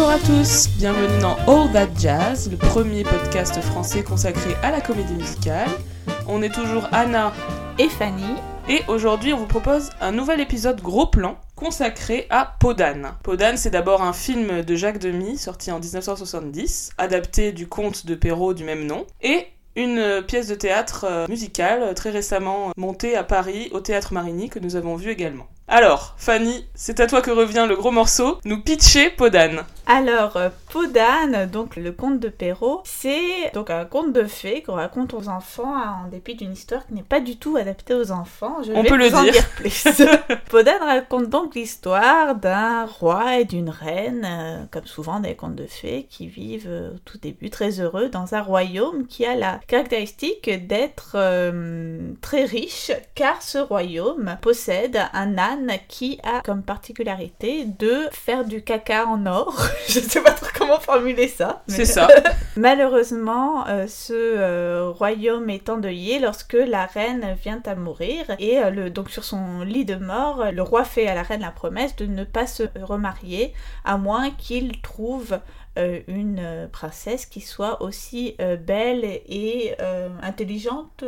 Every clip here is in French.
Bonjour à tous, bienvenue dans All That Jazz, le premier podcast français consacré à la comédie musicale. On est toujours Anna et Fanny. Et aujourd'hui, on vous propose un nouvel épisode gros plan consacré à Podane. Podane, c'est d'abord un film de Jacques Demy, sorti en 1970, adapté du conte de Perrault du même nom, et une pièce de théâtre euh, musicale très récemment montée à Paris au théâtre Marigny que nous avons vu également. Alors, Fanny, c'est à toi que revient le gros morceau. Nous pitcher Podane. Alors, euh, Podane, donc le conte de Perrault, c'est donc un conte de fées qu'on raconte aux enfants en dépit d'une histoire qui n'est pas du tout adaptée aux enfants. Je On peut le dire. dire plus. Podane raconte donc l'histoire d'un roi et d'une reine, euh, comme souvent des contes de fées, qui vivent euh, au tout début très heureux dans un royaume qui a la caractéristique d'être très riche, car ce royaume possède un âne qui a comme particularité de faire du caca en or. Je ne sais pas trop comment formuler ça. C'est ça. Malheureusement, euh, ce euh, royaume est endeuillé lorsque la reine vient à mourir et euh, le, donc sur son lit de mort, le roi fait à la reine la promesse de ne pas se remarier à moins qu'il trouve une princesse qui soit aussi belle et intelligente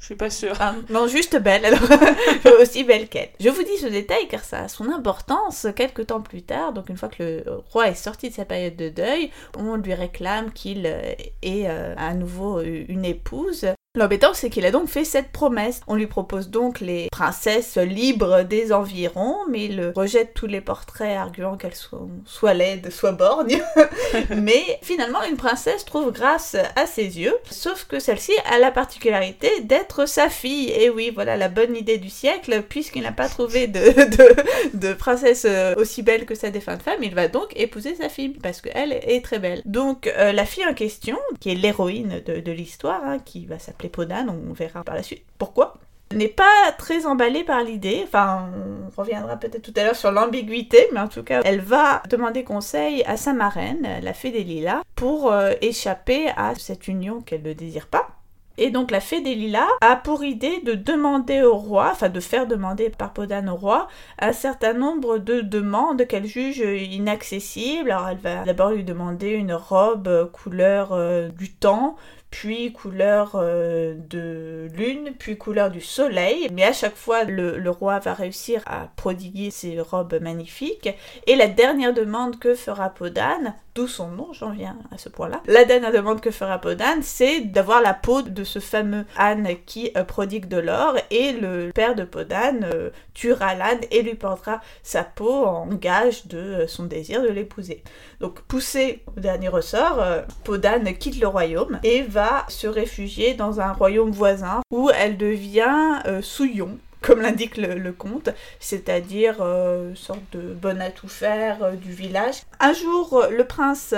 je suis pas sûre. Ah, non, juste belle, alors aussi belle qu'elle. Je vous dis ce détail car ça a son importance quelques temps plus tard. Donc une fois que le roi est sorti de sa période de deuil, on lui réclame qu'il euh, ait euh, à nouveau une épouse. L'embêtant, c'est qu'il a donc fait cette promesse. On lui propose donc les princesses libres des environs, mais il rejette tous les portraits arguant qu'elles sont soit laides, soit borgnes. mais finalement, une princesse trouve grâce à ses yeux, sauf que celle-ci a la particularité d'être sa fille. Et oui, voilà la bonne idée du siècle, puisqu'il n'a pas trouvé de, de, princesse aussi belle que sa défunte femme, il va donc épouser sa fille, parce qu'elle est très belle. Donc, euh, la fille en question, qui est l'héroïne de, l'histoire, hein, qui va s'appeler Podane, on verra par la suite pourquoi? N'est pas très emballée par l'idée, enfin on reviendra peut-être tout à l'heure sur l'ambiguïté, mais en tout cas elle va demander conseil à sa marraine, la fée des lilas, pour euh, échapper à cette union qu'elle ne désire pas. Et donc la fée des lilas a pour idée de demander au roi, enfin de faire demander par Podane au roi, un certain nombre de demandes qu'elle juge inaccessibles. Alors elle va d'abord lui demander une robe couleur euh, du temps, puis couleur euh, de lune, puis couleur du soleil. Mais à chaque fois, le, roi va réussir à prodiguer ses robes magnifiques. Et la dernière demande que fera Podane, d'où son nom, j'en viens à ce point-là. La dernière demande que fera Podane, c'est d'avoir la peau de ce fameux âne qui euh, prodigue de l'or. Et le père de Podane euh, tuera l'âne et lui portera sa peau en gage de son désir de l'épouser. Donc poussé au dernier ressort, Podane quitte le royaume et va se réfugier dans un royaume voisin où elle devient euh, Souillon, comme l'indique le, conte, c'est-à-dire euh, sorte de bonne à tout faire euh, du village. Un jour, le prince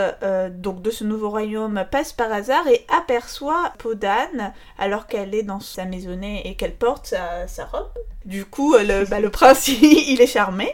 donc de ce nouveau royaume passe par hasard et aperçoit Podane alors qu'elle est dans sa maisonnée et qu'elle porte sa, robe. Du coup, le, bah, le prince, il est charmé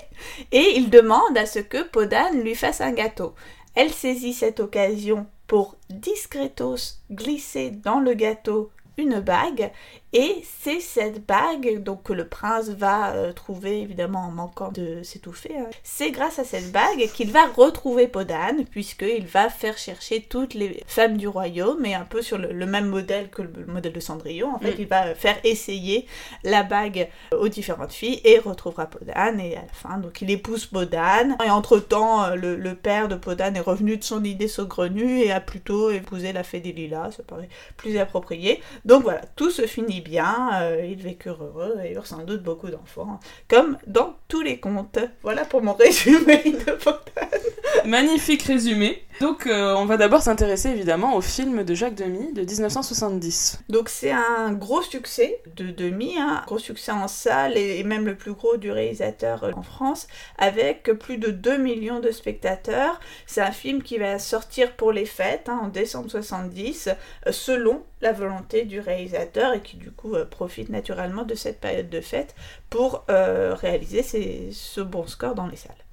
et il demande à ce que Podane lui fasse un gâteau. Elle saisit cette occasion pour discretos glisser dans le gâteau une bague et c'est cette bague donc que le prince va euh, trouver évidemment en manquant de s'étouffer. Hein. C'est grâce à cette bague qu'il va retrouver Podane puisqu'il va faire chercher toutes les femmes du royaume et un peu sur le, même modèle que le, modèle de Cendrillon. En fait, mm. il va faire essayer la bague aux différentes filles et retrouvera Podane et à la fin donc il épouse Podane et entre temps euh, le, père de Podane est revenu de son idée saugrenue et a plutôt épousé la fée des lilas. Ça paraît plus approprié. Donc voilà, tout se finit bien, euh, ils vécurent heureux et eurent sans doute beaucoup d'enfants, comme dans tous les contes. Voilà pour mon résumé de Fontaine. Magnifique résumé. Donc euh, on va d'abord s'intéresser évidemment au film de Jacques Demy de 1970. Donc c'est un gros succès de Demy, un hein. gros succès en salle et même le plus gros du réalisateur en France, avec plus de 2 millions de spectateurs. C'est un film qui va sortir pour les fêtes hein, en décembre 70, euh, selon la volonté du réalisateur et qui du coup euh, profite naturellement de cette période de fête pour réaliser ce bon score dans les salles.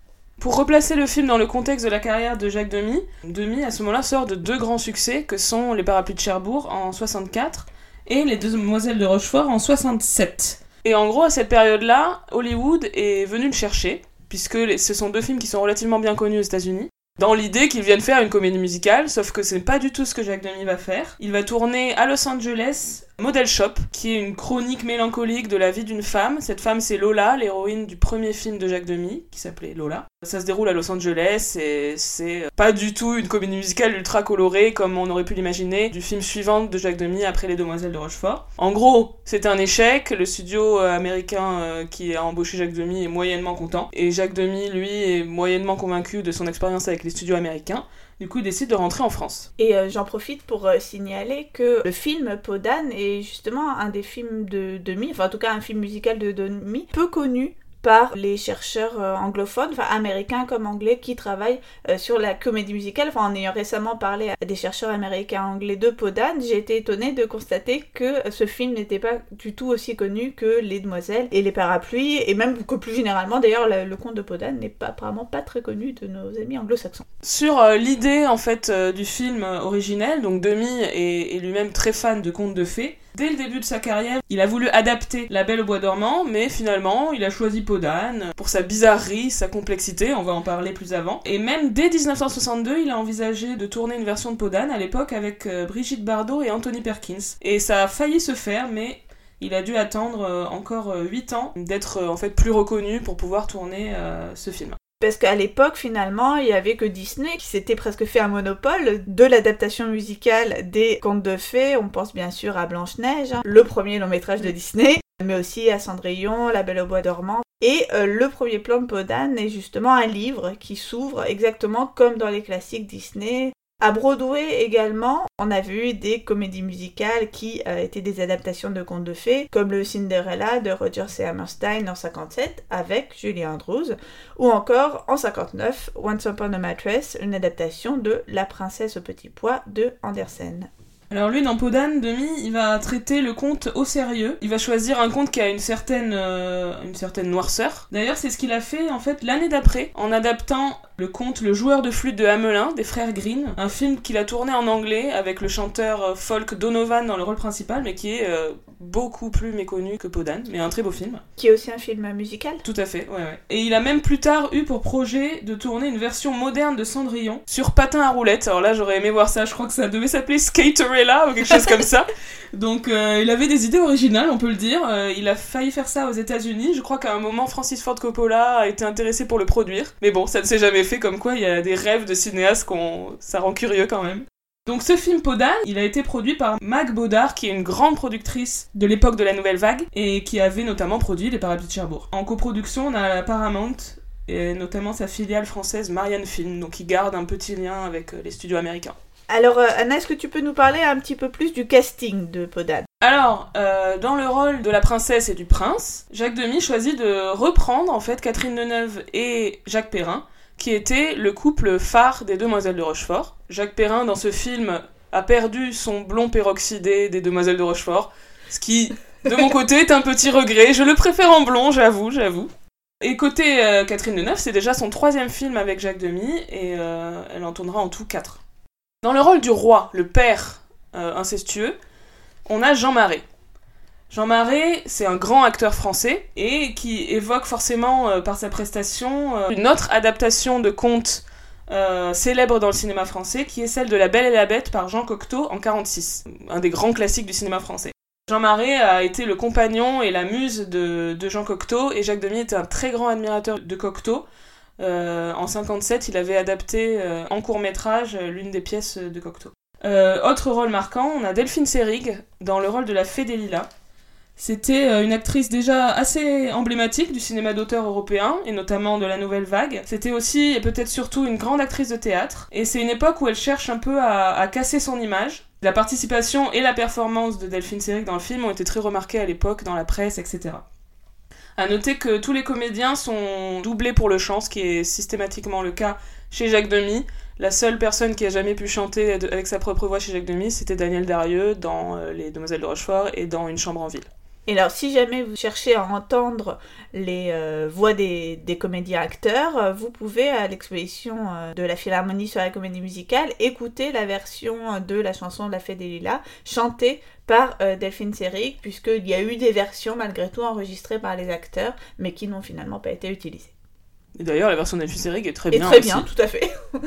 Pour replacer le film dans le contexte de la carrière de Jacques Demy, Demy à ce moment-là sort de deux grands succès que sont Les Parapluies de Cherbourg en 64 et Les Demoiselles de Rochefort en 67. Et en gros, à cette période-là, Hollywood est venu le chercher, puisque ce sont deux films qui sont relativement bien connus aux États-Unis. dans l'idée qu'il vienne faire une comédie musicale, sauf que c'est pas du tout ce que Jacques Demy va faire. Il va tourner à Los Angeles Model Shop, qui est une chronique mélancolique de la vie d'une femme. Cette femme, c'est Lola, l'héroïne du premier film de Jacques Demy, qui s'appelait Lola. Ça se déroule à Los Angeles et c'est pas du tout une comédie musicale ultra colorée comme on aurait pu l'imaginer du film suivant de Jacques Demy après Les Demoiselles de Rochefort. En gros, c'est un échec. Le studio euh, américain euh, qui a embauché Jacques Demy est moyennement content et Jacques Demy, lui, est moyennement convaincu de son expérience avec les studios américains. Du coup, il décide de rentrer en France. Et euh, j'en profite pour euh, signaler que le film Podane est justement un des films de Demi, enfin en tout cas un film musical de Demi, peu connu par les chercheurs euh, anglophones, enfin américains comme anglais, qui travaillent euh, sur la comédie musicale. En ayant récemment parlé à des chercheurs américains anglais de Podan, j'ai été étonnée de constater que ce film n'était pas du tout aussi connu que Les Demoiselles et les Parapluies, et même que plus généralement, d'ailleurs, le, conte de Podan n'est pas, apparemment pas très connu de nos amis anglo-saxons. Sur euh, l'idée, en fait, du film originel, donc Demi est, est lui-même très fan de contes de fées, Dès le début de sa carrière, il a voulu adapter La Belle au Bois dormant, mais finalement, il a choisi Podane pour sa bizarrerie, sa complexité, on va en parler plus avant. Et même dès 1962, il a envisagé de tourner une version de Podane à l'époque avec euh, Brigitte Bardot et Anthony Perkins. Et ça a failli se faire, mais il a dû attendre euh, encore 8 euh, ans d'être en fait plus reconnu pour pouvoir tourner ce film. Parce qu'à l'époque, finalement, il y avait que Disney qui s'était presque fait un monopole de l'adaptation musicale des contes de fées. On pense bien sûr à Blanche-Neige, hein, le premier long métrage de Disney, mais aussi à Cendrillon, La Belle au Bois dormant. Et euh, le premier plan de Podane est justement un livre qui s'ouvre exactement comme dans les classiques Disney, à Broadway également, on a vu des comédies musicales qui euh, étaient des adaptations de contes de fées, comme le Cinderella de Roger C. Hammerstein en 57 avec Julie Andrews, ou encore en 59 Once Upon a Mattress, une adaptation de La princesse au petit pois de Andersen. Alors lui, dans Podane, Demi, il va traiter le conte au sérieux. Il va choisir un conte qui a une certaine, euh, une certaine noirceur. D'ailleurs, c'est ce qu'il a fait en fait l'année d'après, en adaptant le conte Le joueur de flûte de Hamelin des frères Green, un film qu'il a tourné en anglais avec le chanteur euh, folk Donovan dans le rôle principal, mais qui est euh, beaucoup plus méconnu que Podane, mais un très beau film. Qui est aussi un film musical Tout à fait, ouais, ouais. Et il a même plus tard eu pour projet de tourner une version moderne de Cendrillon sur patin à roulettes. Alors là, j'aurais aimé voir ça, je crois que ça devait s'appeler Skaterella ou quelque chose comme ça. Donc euh, il avait des idées originales, on peut le dire. il a failli faire ça aux États-Unis. Je crois qu'à un moment, Francis Ford Coppola a été intéressé pour le produire. Mais bon, ça ne s'est jamais fait comme quoi il y a des rêves de cinéastes qu'on ça rend curieux quand même. Donc ce film Podane, il a été produit par Mag Baudard, qui est une grande productrice de l'époque de la Nouvelle Vague, et qui avait notamment produit Les Parapluies de Cherbourg. En coproduction, on a la Paramount, et notamment sa filiale française Marianne Film, donc qui garde un petit lien avec euh, les studios américains. Alors euh, Anna, est-ce que tu peux nous parler un petit peu plus du casting de Podane alors, euh, dans le rôle de la princesse et du prince, Jacques Demy choisit de reprendre en fait Catherine Deneuve et Jacques Perrin, qui était le couple phare des Demoiselles de Rochefort. Jacques Perrin, dans ce film, a perdu son blond peroxydé des Demoiselles de Rochefort, ce qui, de mon côté, est un petit regret. Je le préfère en blond, j'avoue, j'avoue. Et côté euh, Catherine Deneuve, c'est déjà son troisième film avec Jacques Demy, et euh, elle en tournera en tout quatre. Dans le rôle du roi, le père euh, incestueux, on a Jean Marais. Jean Marais, c'est un grand acteur français et qui évoque forcément euh, par sa prestation euh, une autre adaptation de conte euh, célèbre dans le cinéma français qui est celle de La Belle et la Bête par Jean Cocteau en 46, un des grands classiques du cinéma français. Jean Marais a été le compagnon et la muse de, Jean Cocteau et Jacques Demy était un très grand admirateur de Cocteau. en 57, il avait adapté en court métrage l'une des pièces de Cocteau. autre rôle marquant, on a Delphine Seyrig dans le rôle de la Fée des. C'était euh, une actrice déjà assez emblématique du cinéma d'auteur européen, et notamment de la nouvelle vague. C'était aussi, et peut-être surtout, une grande actrice de théâtre. Et c'est une époque où elle cherche un peu à, casser son image. La participation et la performance de Delphine Seyrig dans le film ont été très remarquées à l'époque dans la presse, etc. À noter que tous les comédiens sont doublés pour le chant, ce qui est systématiquement le cas chez Jacques Demy. La seule personne qui a jamais pu chanter avec sa propre voix chez Jacques Demy, c'était Daniel Darieux dans euh, Les Demoiselles de Rochefort et dans Une chambre en ville. Et alors, si jamais vous cherchez à entendre les euh, voix des, des, comédiens acteurs, euh, vous pouvez, à l'exposition euh, de la Philharmonie sur la comédie musicale, écouter la version de la chanson de La Fée des Lilas, chantée par Delphine Seyrig, puisqu'il y a eu des versions, malgré tout, enregistrées par les acteurs, mais qui n'ont finalement pas été utilisées. Et d'ailleurs, la version de Delphine Seyrig est très bien. Et très bien, tout à fait.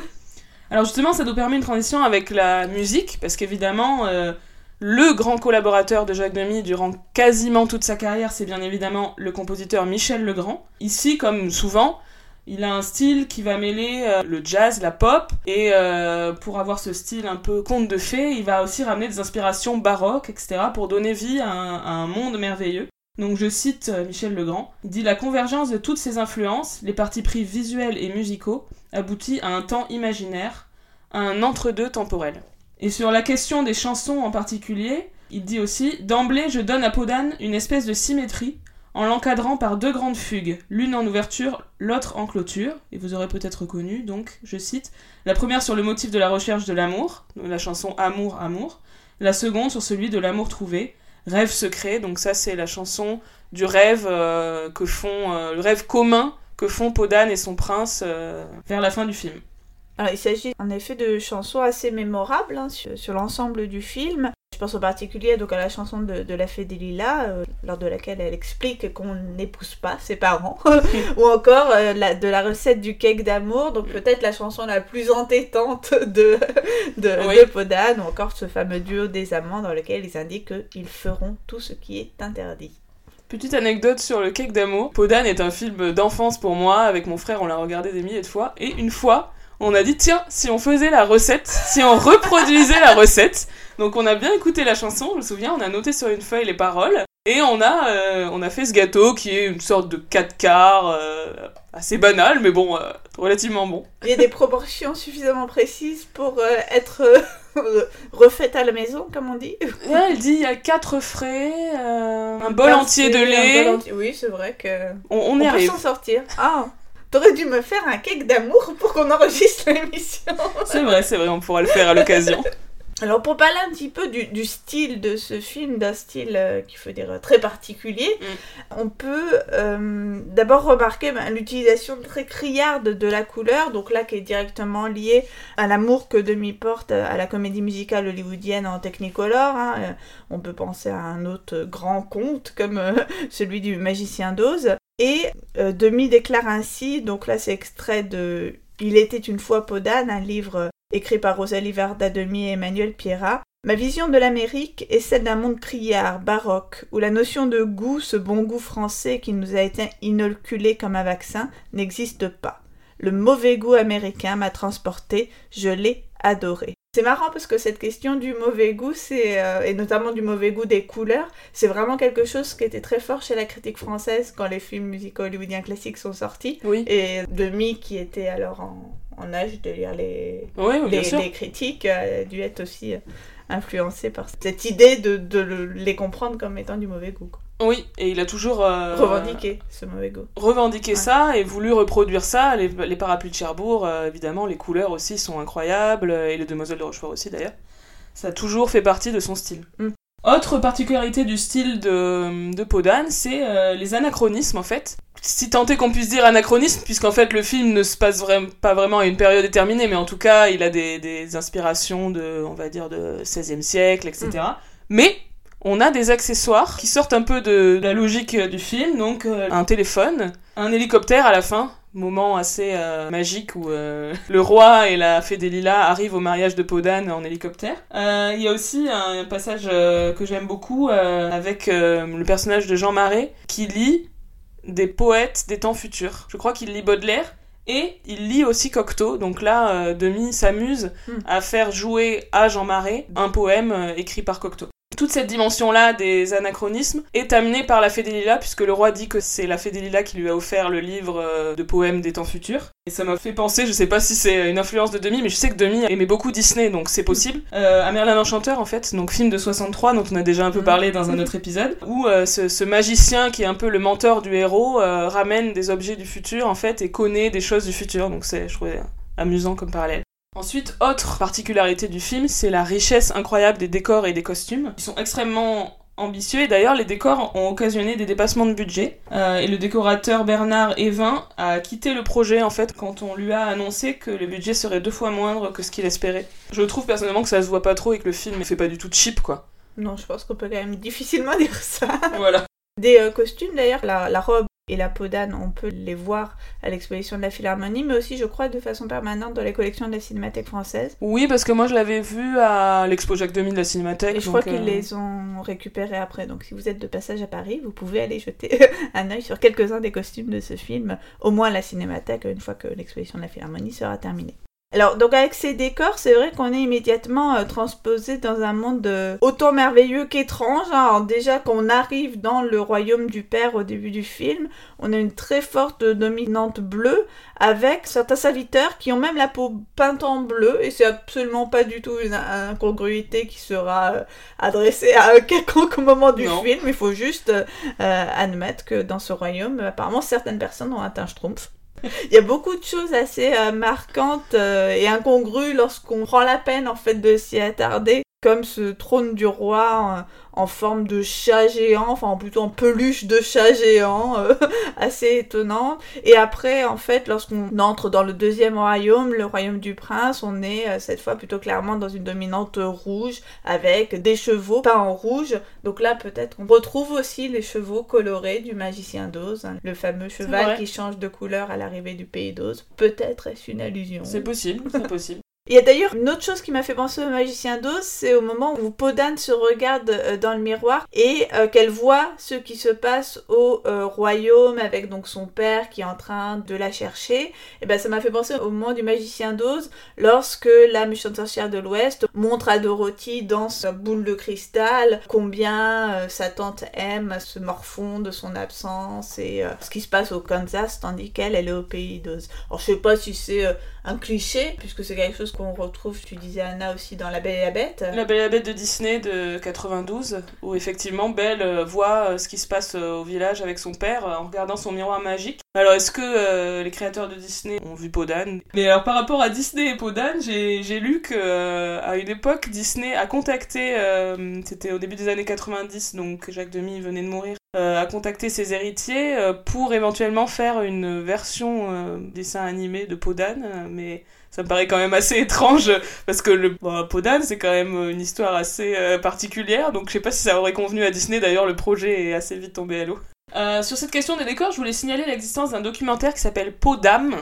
Alors justement, ça nous permet une transition avec la musique, parce qu'évidemment, euh, le grand collaborateur de Jacques Demy durant quasiment toute sa carrière, c'est bien évidemment le compositeur Michel Legrand. Ici, comme souvent, il a un style qui va mêler euh, le jazz, la pop, et euh, pour avoir ce style un peu conte de fées, il va aussi ramener des inspirations baroques, etc., pour donner vie à un, monde merveilleux. Donc je cite euh, Michel Legrand, il dit La convergence de toutes ces influences, les partis pris visuels et musicaux, aboutit à un temps imaginaire, à un entre-deux temporel. Et sur la question des chansons en particulier, il dit aussi D'emblée, je donne à Podane une espèce de symétrie en l'encadrant par deux grandes fugues, l'une en ouverture, l'autre en clôture, et vous aurez peut-être reconnu, donc, je cite, la première sur le motif de la recherche de l'amour, la chanson Amour, Amour, la seconde sur celui de l'amour trouvé, Rêve secret, donc ça c'est la chanson du rêve euh, que font, euh, le rêve commun que font Podane et son prince euh, vers la fin du film. Alors, il s'agit en effet de chansons assez mémorables hein, sur, sur l'ensemble du film. Je pense en particulier donc, à la chanson de, de La Fée des Lilas, euh, lors de laquelle elle explique qu'on n'épouse pas ses parents, ou encore euh, la- de la recette du cake d'amour, donc peut-être la chanson la plus entêtante de, de, Oui. de Podane, ou encore ce fameux duo des amants dans lequel ils indiquent qu'ils feront tout ce qui est interdit. Petite anecdote sur le cake d'amour. Podane est un film d'enfance pour moi. Avec mon frère, on l'a regardé des milliers de fois. Et une fois, on a dit tiens, si on faisait la recette, si on reproduisait la recette. Donc on a bien écouté la chanson, je me souviens, on a noté sur une feuille les paroles. Et on a, euh, on a fait ce gâteau qui est une sorte de 4 quarts, euh, assez banal, mais bon, euh, relativement bon. Il y a des proportions suffisamment précises pour être refaites à la maison, comme on dit. Là, elle dit il y a 4 frais, euh, un bol entier de lait. Oui, c'est vrai que... On, on On, peut s'en sortir. Ah, t'aurais dû me faire un cake d'amour pour qu'on enregistre l'émission. C'est vrai, c'est vrai, on pourra le faire à l'occasion. Alors pour parler un petit peu du, du style de ce film, d'un style euh, qu'il faut dire euh, très particulier, on peut euh, d'abord remarquer ben, l'utilisation très criarde de la couleur, donc là qui est directement liée à l'amour que Demi porte à la comédie musicale hollywoodienne en Technicolor. hein. Euh, On peut penser à un autre grand conte comme euh, celui du magicien d'Oz. Et euh, Demi déclare ainsi, donc là c'est extrait de Il était une fois Podane, un livre euh, écrit par Rosalie Varda Demi et Emmanuel Pierrat. Ma vision de l'Amérique est celle d'un monde criard, baroque, où la notion de goût, ce bon goût français qui nous a été inoculé comme un vaccin, n'existe pas. Le mauvais goût américain m'a transporté, je l'ai adoré. C'est marrant parce que cette question du mauvais goût, c'est euh, et notamment du mauvais goût des couleurs, c'est vraiment quelque chose qui était très fort chez la critique française quand les films musicaux hollywoodiens classiques sont sortis. Oui, Et Demi, qui était alors en, en âge de lire les, les, critiques a dû être aussi euh, influencé par cette idée de, de le- les comprendre comme étant du mauvais goût. quoi. Oui, et il a toujours euh, Revendiquer ce mauvais goût. revendiqué Ouais. ça et voulu reproduire ça. Les, les parapluies de Cherbourg, euh, évidemment, les couleurs aussi sont incroyables, euh, et les demoiselles de Rochefort aussi d'ailleurs. Ça a toujours fait partie de son style. Mm. Autre particularité du style de, de Podane, c'est euh, les anachronismes en fait. Si tant est qu'on puisse dire anachronisme, puisqu'en fait le film ne se passe pas vraiment à une période déterminée, mais en tout cas il a des, des inspirations de, on va dire, de 16e siècle, etc. Mais on a des accessoires qui sortent un peu de la logique du film, donc euh, un téléphone, un hélicoptère à la fin, moment assez euh, magique où euh, le roi et la fée des lilas arrivent au mariage de Podane en hélicoptère. Euh, Il y a aussi un passage que j'aime beaucoup avec le personnage de Jean Marais qui lit des poètes des temps futurs. Je crois qu'il lit Baudelaire. Et il lit aussi Cocteau, donc là, Demi s'amuse Hmm. à faire jouer à Jean Marais un poème écrit par Cocteau. Toute cette dimension-là des anachronismes est amenée par la Fée des Lilas, puisque le roi dit que c'est la Fée des Lilas qui lui a offert le livre euh, de poèmes des temps futurs. Et ça m'a fait penser, je sais pas si c'est une influence de Demi, mais je sais que Demi aimait beaucoup Disney, donc c'est possible. Euh, à Merlin l'Enchanteur, en fait, donc film de 63, dont on a déjà un peu Mhm. parlé dans un autre épisode, où euh, ce, ce magicien qui est un peu le mentor du héros euh, ramène des objets du futur, en fait, et connaît des choses du futur. Donc c'est, je trouvais amusant comme parallèle. Ensuite, autre particularité du film, c'est la richesse incroyable des décors et des costumes. Ils sont extrêmement ambitieux et d'ailleurs les décors ont occasionné des dépassements de budget. Euh, et le décorateur Bernard Evin a quitté le projet en fait quand on lui a annoncé que le budget serait deux fois moindre que ce qu'il espérait. Je trouve personnellement que ça se voit pas trop et que le film fait pas du tout cheap quoi. Non, je pense qu'on peut quand même difficilement dire ça. Voilà. Des euh, costumes d'ailleurs, la, la robe et la Podane, on peut les voir à l'exposition de la Philharmonie, mais aussi, je crois, de façon permanente dans les collections de la Cinémathèque française. Oui, parce que moi, je l'avais vu à l'expo Jacques Demy de la Cinémathèque. Et je donc, crois qu'ils euh, les ont récupérés après. Donc, si vous êtes de passage à Paris, vous pouvez aller jeter un œil sur quelques-uns des costumes de ce film, au moins à la Cinémathèque, une fois que l'exposition de la Philharmonie sera terminée. Alors, donc avec ces décors, c'est vrai qu'on est immédiatement euh, transposé dans un monde euh, autant merveilleux qu'étrange. hein. Alors, déjà, qu'on arrive dans le royaume du père au début du film, on a une très forte dominante bleue avec certains serviteurs qui ont même la peau peinte en bleu et c'est absolument pas du tout une incongruité qui sera euh, adressée à quelconque moment du Non. film. Il faut juste admettre que dans ce royaume, apparemment, certaines personnes ont atteint Schtroumpf. Il y a beaucoup de choses assez euh, marquantes euh, et incongrues lorsqu'on prend la peine en fait de s'y attarder, comme ce trône du roi en, en forme de chat géant, enfin plutôt en peluche de chat géant, euh, assez étonnant. Et après, en fait, lorsqu'on entre dans le deuxième royaume, le royaume du prince, on est euh, cette fois plutôt clairement dans une dominante rouge avec des chevaux peints en rouge. Donc là, peut-être on retrouve aussi les chevaux colorés du magicien d'Oz, hein, le fameux cheval qui change de couleur à l'arrivée du pays d'Oz. Peut-être est-ce une allusion. C'est possible, c'est possible. Il y a d'ailleurs une autre chose qui m'a fait penser au magicien d'Oz, c'est au moment où Podane se regarde euh, dans le miroir et euh, qu'elle voit ce qui se passe au euh, royaume avec donc son père qui est en train de la chercher. Et ben ça m'a fait penser au moment du magicien d'Oz lorsque la méchante sorcière de l'Ouest montre à Dorothy dans sa boule de cristal combien sa tante aime ce morfond de son absence et ce qui se passe au Kansas tandis qu'elle elle est au pays d'Oz. Alors je sais pas si c'est un cliché, puisque c'est quelque chose qu'on retrouve, tu disais Anna aussi, dans La Belle et la Bête. La Belle et la Bête de Disney de 92, où effectivement Belle euh, voit euh, ce qui se passe euh, au village avec son père en regardant son miroir magique. Alors est-ce que euh, les créateurs de Disney ont vu Podane? Mais alors par rapport à Disney et Podane, j'ai j'ai lu que euh, à une époque Disney a contacté, euh, c'était au début des années 90, donc Jacques Demy venait de mourir, euh, a contacté ses héritiers euh, pour éventuellement faire une version euh, dessin animé de Podane, euh, mais ça me paraît quand même assez étrange parce que le bon, Podane c'est quand même une histoire assez euh, particulière, donc je sais pas si ça aurait convenu à Disney. D'ailleurs, le projet est assez vite tombé à l'eau. Euh, sur cette question des décors, je voulais signaler l'existence d'un documentaire qui s'appelle Podam,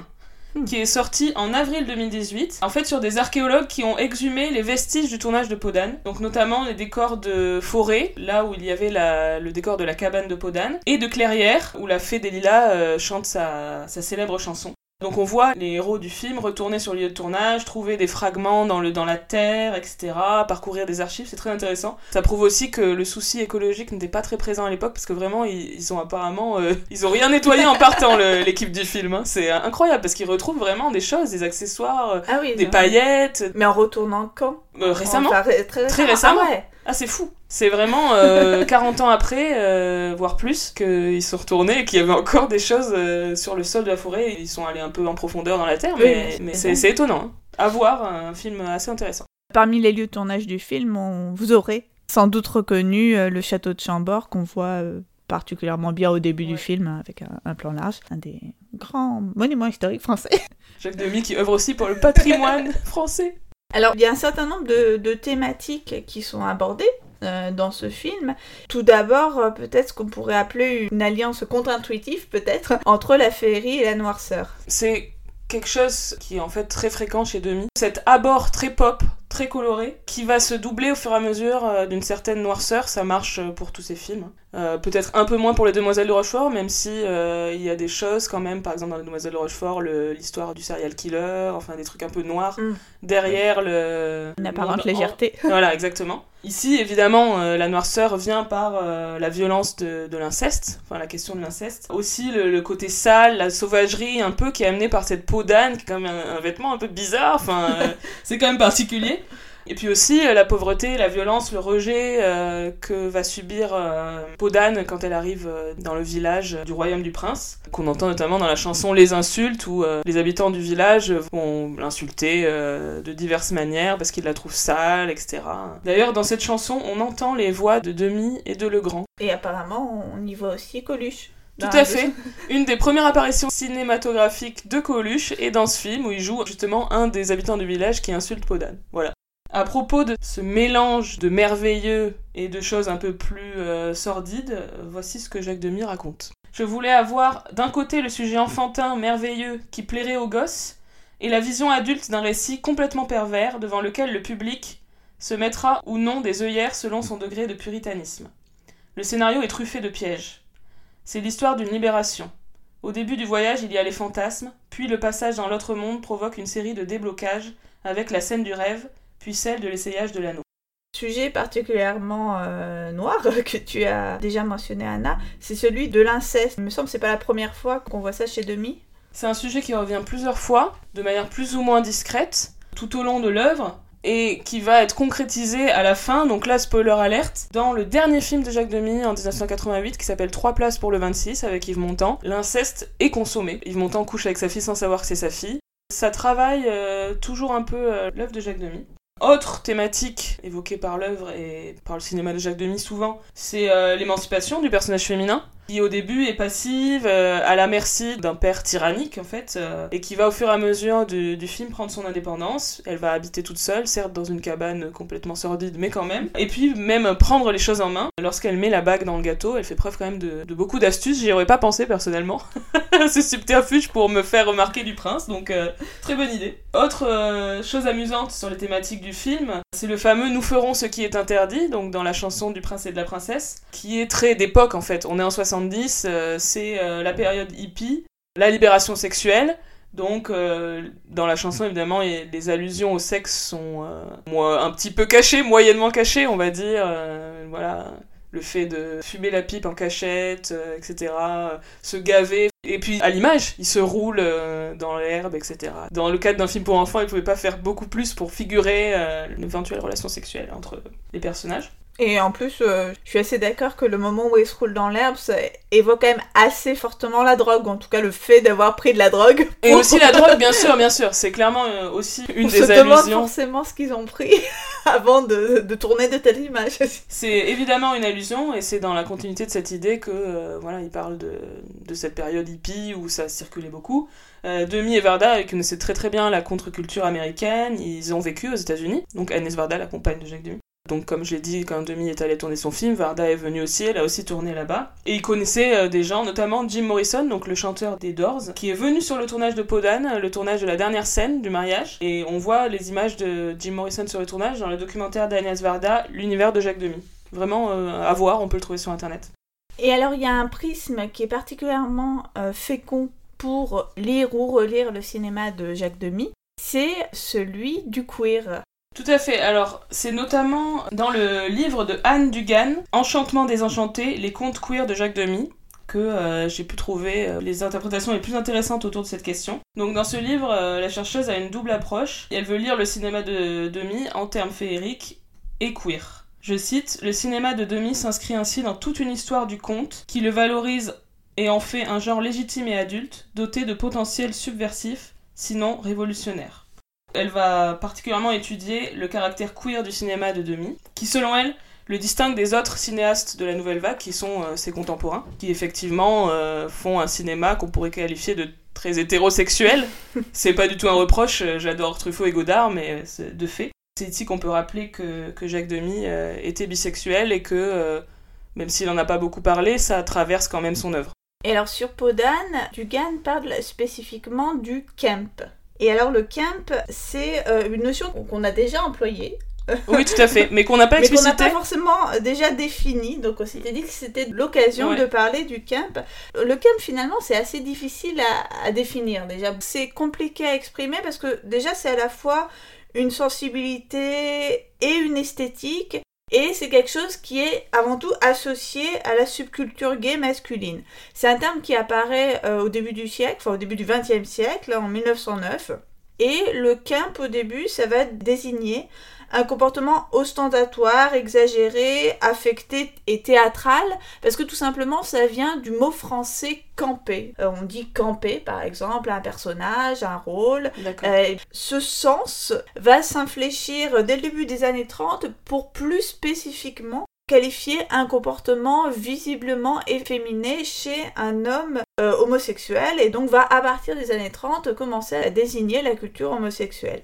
Hmm. qui est sorti en avril 2018. En fait, sur des archéologues qui ont exhumé les vestiges du tournage de Podane, donc notamment les décors de forêt, là où il y avait la- le décor de la cabane de Podane, et de clairière, où la fée des lilas euh, chante sa, sa célèbre chanson. Donc on voit les héros du film retourner sur le lieu de tournage, trouver des fragments dans, le, dans la terre, etc., parcourir des archives, c'est très intéressant. Ça prouve aussi que le souci écologique n'était pas très présent à l'époque, parce que vraiment, ils, ils ont apparemment... euh, ils ont rien nettoyé en partant, l'équipe du film. hein. C'est incroyable, parce qu'ils retrouvent vraiment des choses, des accessoires, euh, Ah oui, des paillettes. Mais en retournant quand? Euh, récemment Enfin, très, Très récemment. Ah ouais. Ah, c'est fou C'est vraiment euh, 40 ans après, euh, voire plus, qu'ils sont retournés et qu'il y avait encore des choses euh, sur le sol de la forêt. Ils sont allés un peu en profondeur dans la terre, mais, c'est étonnant. hein. À voir, un film assez intéressant. Parmi les lieux de tournage du film, on, vous aurez sans doute reconnu euh, le château de Chambord qu'on voit particulièrement bien au début du film avec un, un plan large, un des grands monuments historiques français. Jacques Demy qui œuvre aussi pour le patrimoine français. Alors, il y a un certain nombre de, thématiques qui sont abordées euh, dans ce film. Tout d'abord, euh, peut-être ce qu'on pourrait appeler une alliance contre-intuitive, peut-être, entre la féerie et la noirceur. C'est quelque chose qui est en fait très fréquent chez Demi. Cet abord très pop, très coloré, qui va se doubler au fur et à mesure euh, d'une certaine noirceur. Ça marche pour tous ces films. Euh, Peut-être un peu moins pour les Demoiselles de Rochefort, même si euh, il y a des choses quand même, par exemple dans les Demoiselles de Rochefort, le- l'histoire du serial killer, enfin des trucs un peu noirs Mm. derrière le... Une apparente légèreté. voilà, exactement. Ici, évidemment, euh, la noirceur vient par euh, la violence de, de l'inceste, enfin la question de l'inceste. Aussi le, le côté sale, la sauvagerie un peu qui est amenée par cette peau d'âne, qui est quand même un, un vêtement un peu bizarre, enfin euh, c'est quand même particulier. Et puis aussi euh, la pauvreté, la violence, le rejet euh, que va subir euh, Podane quand elle arrive euh, dans le village du royaume du prince, qu'on entend notamment dans la chanson Les Insultes, où euh, les habitants du village vont l'insulter de diverses manières parce qu'ils la trouvent sale, etc. D'ailleurs, dans cette chanson, on entend les voix de Demi et de Legrand. Et apparemment, on y voit aussi Coluche. Tout à fait. Une des premières apparitions cinématographiques de Coluche est dans ce film où il joue justement un des habitants du village qui insulte Podane. Voilà. À propos de ce mélange de merveilleux et de choses un peu plus euh, sordides, voici ce que Jacques Demy raconte. Je voulais avoir d'un côté le sujet enfantin, merveilleux, qui plairait aux gosses, et la vision adulte d'un récit complètement pervers devant lequel le public se mettra ou non des œillères selon son degré de puritanisme. Le scénario est truffé de pièges. C'est l'histoire d'une libération. Au début du voyage, il y a les fantasmes, puis le passage dans l'autre monde provoque une série de déblocages avec la scène du rêve, puis celle de l'essayage de l'anneau. Sujet particulièrement euh, noir que tu as déjà mentionné Anna, c'est celui de l'inceste. Il me semble que c'est pas la première fois qu'on voit ça chez Demi. C'est un sujet qui revient plusieurs fois, de manière plus ou moins discrète, tout au long de l'œuvre, et qui va être concrétisé à la fin, donc là, spoiler alerte, dans le dernier film de Jacques Demy en 1988 qui s'appelle Trois places pour le 26 avec Yves Montand. L'inceste est consommé. Yves Montand couche avec sa fille sans savoir que c'est sa fille. Ça travaille euh, toujours un peu euh, l'œuvre de Jacques Demy. Autre thématique évoquée par l'œuvre et par le cinéma de Jacques Demy souvent, c'est euh, l'émancipation du personnage féminin qui au début est passive, euh, à la merci d'un père tyrannique en fait, euh, et qui va au fur et à mesure du, film prendre son indépendance. Elle va habiter toute seule, certes dans une cabane complètement sordide, mais quand même. Et puis même prendre les choses en main. Lorsqu'elle met la bague dans le gâteau, elle fait preuve quand même de, beaucoup d'astuces. J'y aurais pas pensé personnellement. C'est subterfuge pour me faire remarquer du prince, donc euh, très bonne idée. Autre chose amusante sur les thématiques du film, c'est le fameux Nous ferons ce qui est interdit, donc dans la chanson du prince et de la princesse, qui est très d'époque en fait. On est en 60 euh, c'est euh, la période hippie, la libération sexuelle. Donc, euh, dans la chanson, évidemment, les allusions au sexe sont un petit peu cachées, moyennement cachées, on va dire. voilà, le fait de fumer la pipe en cachette, etc., se gaver. Et puis, à l'image, il se roule dans l'herbe, etc. Dans le cadre d'un film pour enfants, il ne pouvait pas faire beaucoup plus pour figurer une éventuelle relation sexuelle entre les personnages. Et en plus, euh, je suis assez d'accord que le moment où il se roule dans l'herbe, ça évoque quand même assez fortement la drogue, en tout cas le fait d'avoir pris de la drogue. Et aussi la drogue, bien sûr, bien sûr. C'est clairement euh, aussi une On des se demande forcément ce qu'ils ont pris avant de, de, tourner de telles images. C'est évidemment une allusion, et c'est dans la continuité de cette idée que, euh, voilà, il parle de, de, cette période hippie où ça circulait beaucoup. Demi et Varda connaissaient très très bien la contre-culture américaine, ils ont vécu aux États-Unis. Donc Agnès Varda, la compagne de Jacques Demy. Donc comme je l'ai dit, quand Demi est allé tourner son film, Varda est venue aussi, elle a aussi tourné là-bas. Et il connaissait euh, des gens, notamment Jim Morrison, donc le chanteur des Doors, qui est venu sur le tournage de Podane, le tournage de la dernière scène du mariage. Et on voit les images de Jim Morrison sur le tournage dans le documentaire d'Agnès Varda, L'univers de Jacques Demi. Vraiment euh, à voir, on peut le trouver sur internet. Et alors il y a un prisme qui est particulièrement euh, fécond pour lire ou relire le cinéma de Jacques Demy, c'est celui du queer. Tout à fait. Alors, c'est notamment dans le livre de Anne Dugan, Enchantement désenchanté, les contes queer de Jacques Demy, que euh, j'ai pu trouver euh, les interprétations les plus intéressantes autour de cette question. Donc dans ce livre, euh, la chercheuse a une double approche. elle veut lire le cinéma de Demy en termes féeriques et queer. Je cite, Le cinéma de Demy s'inscrit ainsi dans toute une histoire du conte qui le valorise et en fait un genre légitime et adulte, doté de potentiel subversif, sinon révolutionnaire. Elle va particulièrement étudier le caractère queer du cinéma de Demi, qui selon elle le distingue des autres cinéastes de la nouvelle vague, qui sont euh, ses contemporains, qui effectivement euh, font un cinéma qu'on pourrait qualifier de très hétérosexuel. C'est pas du tout un reproche, euh, j'adore Truffaut et Godard, mais c'est de fait. C'est ici qu'on peut rappeler que, que Jacques Demy était bisexuel et que, même s'il n'en a pas beaucoup parlé, ça traverse quand même son œuvre. Et alors sur Podane, Dugan parle spécifiquement du camp. Et alors le camp, c'est euh, une notion qu'on a déjà employée. oui, tout à fait, mais qu'on n'a pas explicité. Mais qu'on n'a pas forcément euh, déjà défini. Donc on s'était dit que c'était l'occasion de parler du camp. Le camp, finalement, c'est assez difficile à, à définir déjà. C'est compliqué à exprimer parce que déjà, c'est à la fois une sensibilité et une esthétique et c'est quelque chose qui est avant tout associé à la subculture gay masculine. C'est un terme qui apparaît euh, au début du siècle, enfin au début du XXe siècle, en 1909. Et le quimp au début, ça va désigner un comportement ostentatoire, exagéré, affecté et théâtral, parce que tout simplement ça vient du mot français camper. Euh, on dit camper par exemple un personnage, un rôle. Euh, ce sens va s'infléchir dès le début des années 30 pour plus spécifiquement qualifier un comportement visiblement efféminé chez un homme euh, homosexuel et donc va à partir des années 30 commencer à désigner la culture homosexuelle.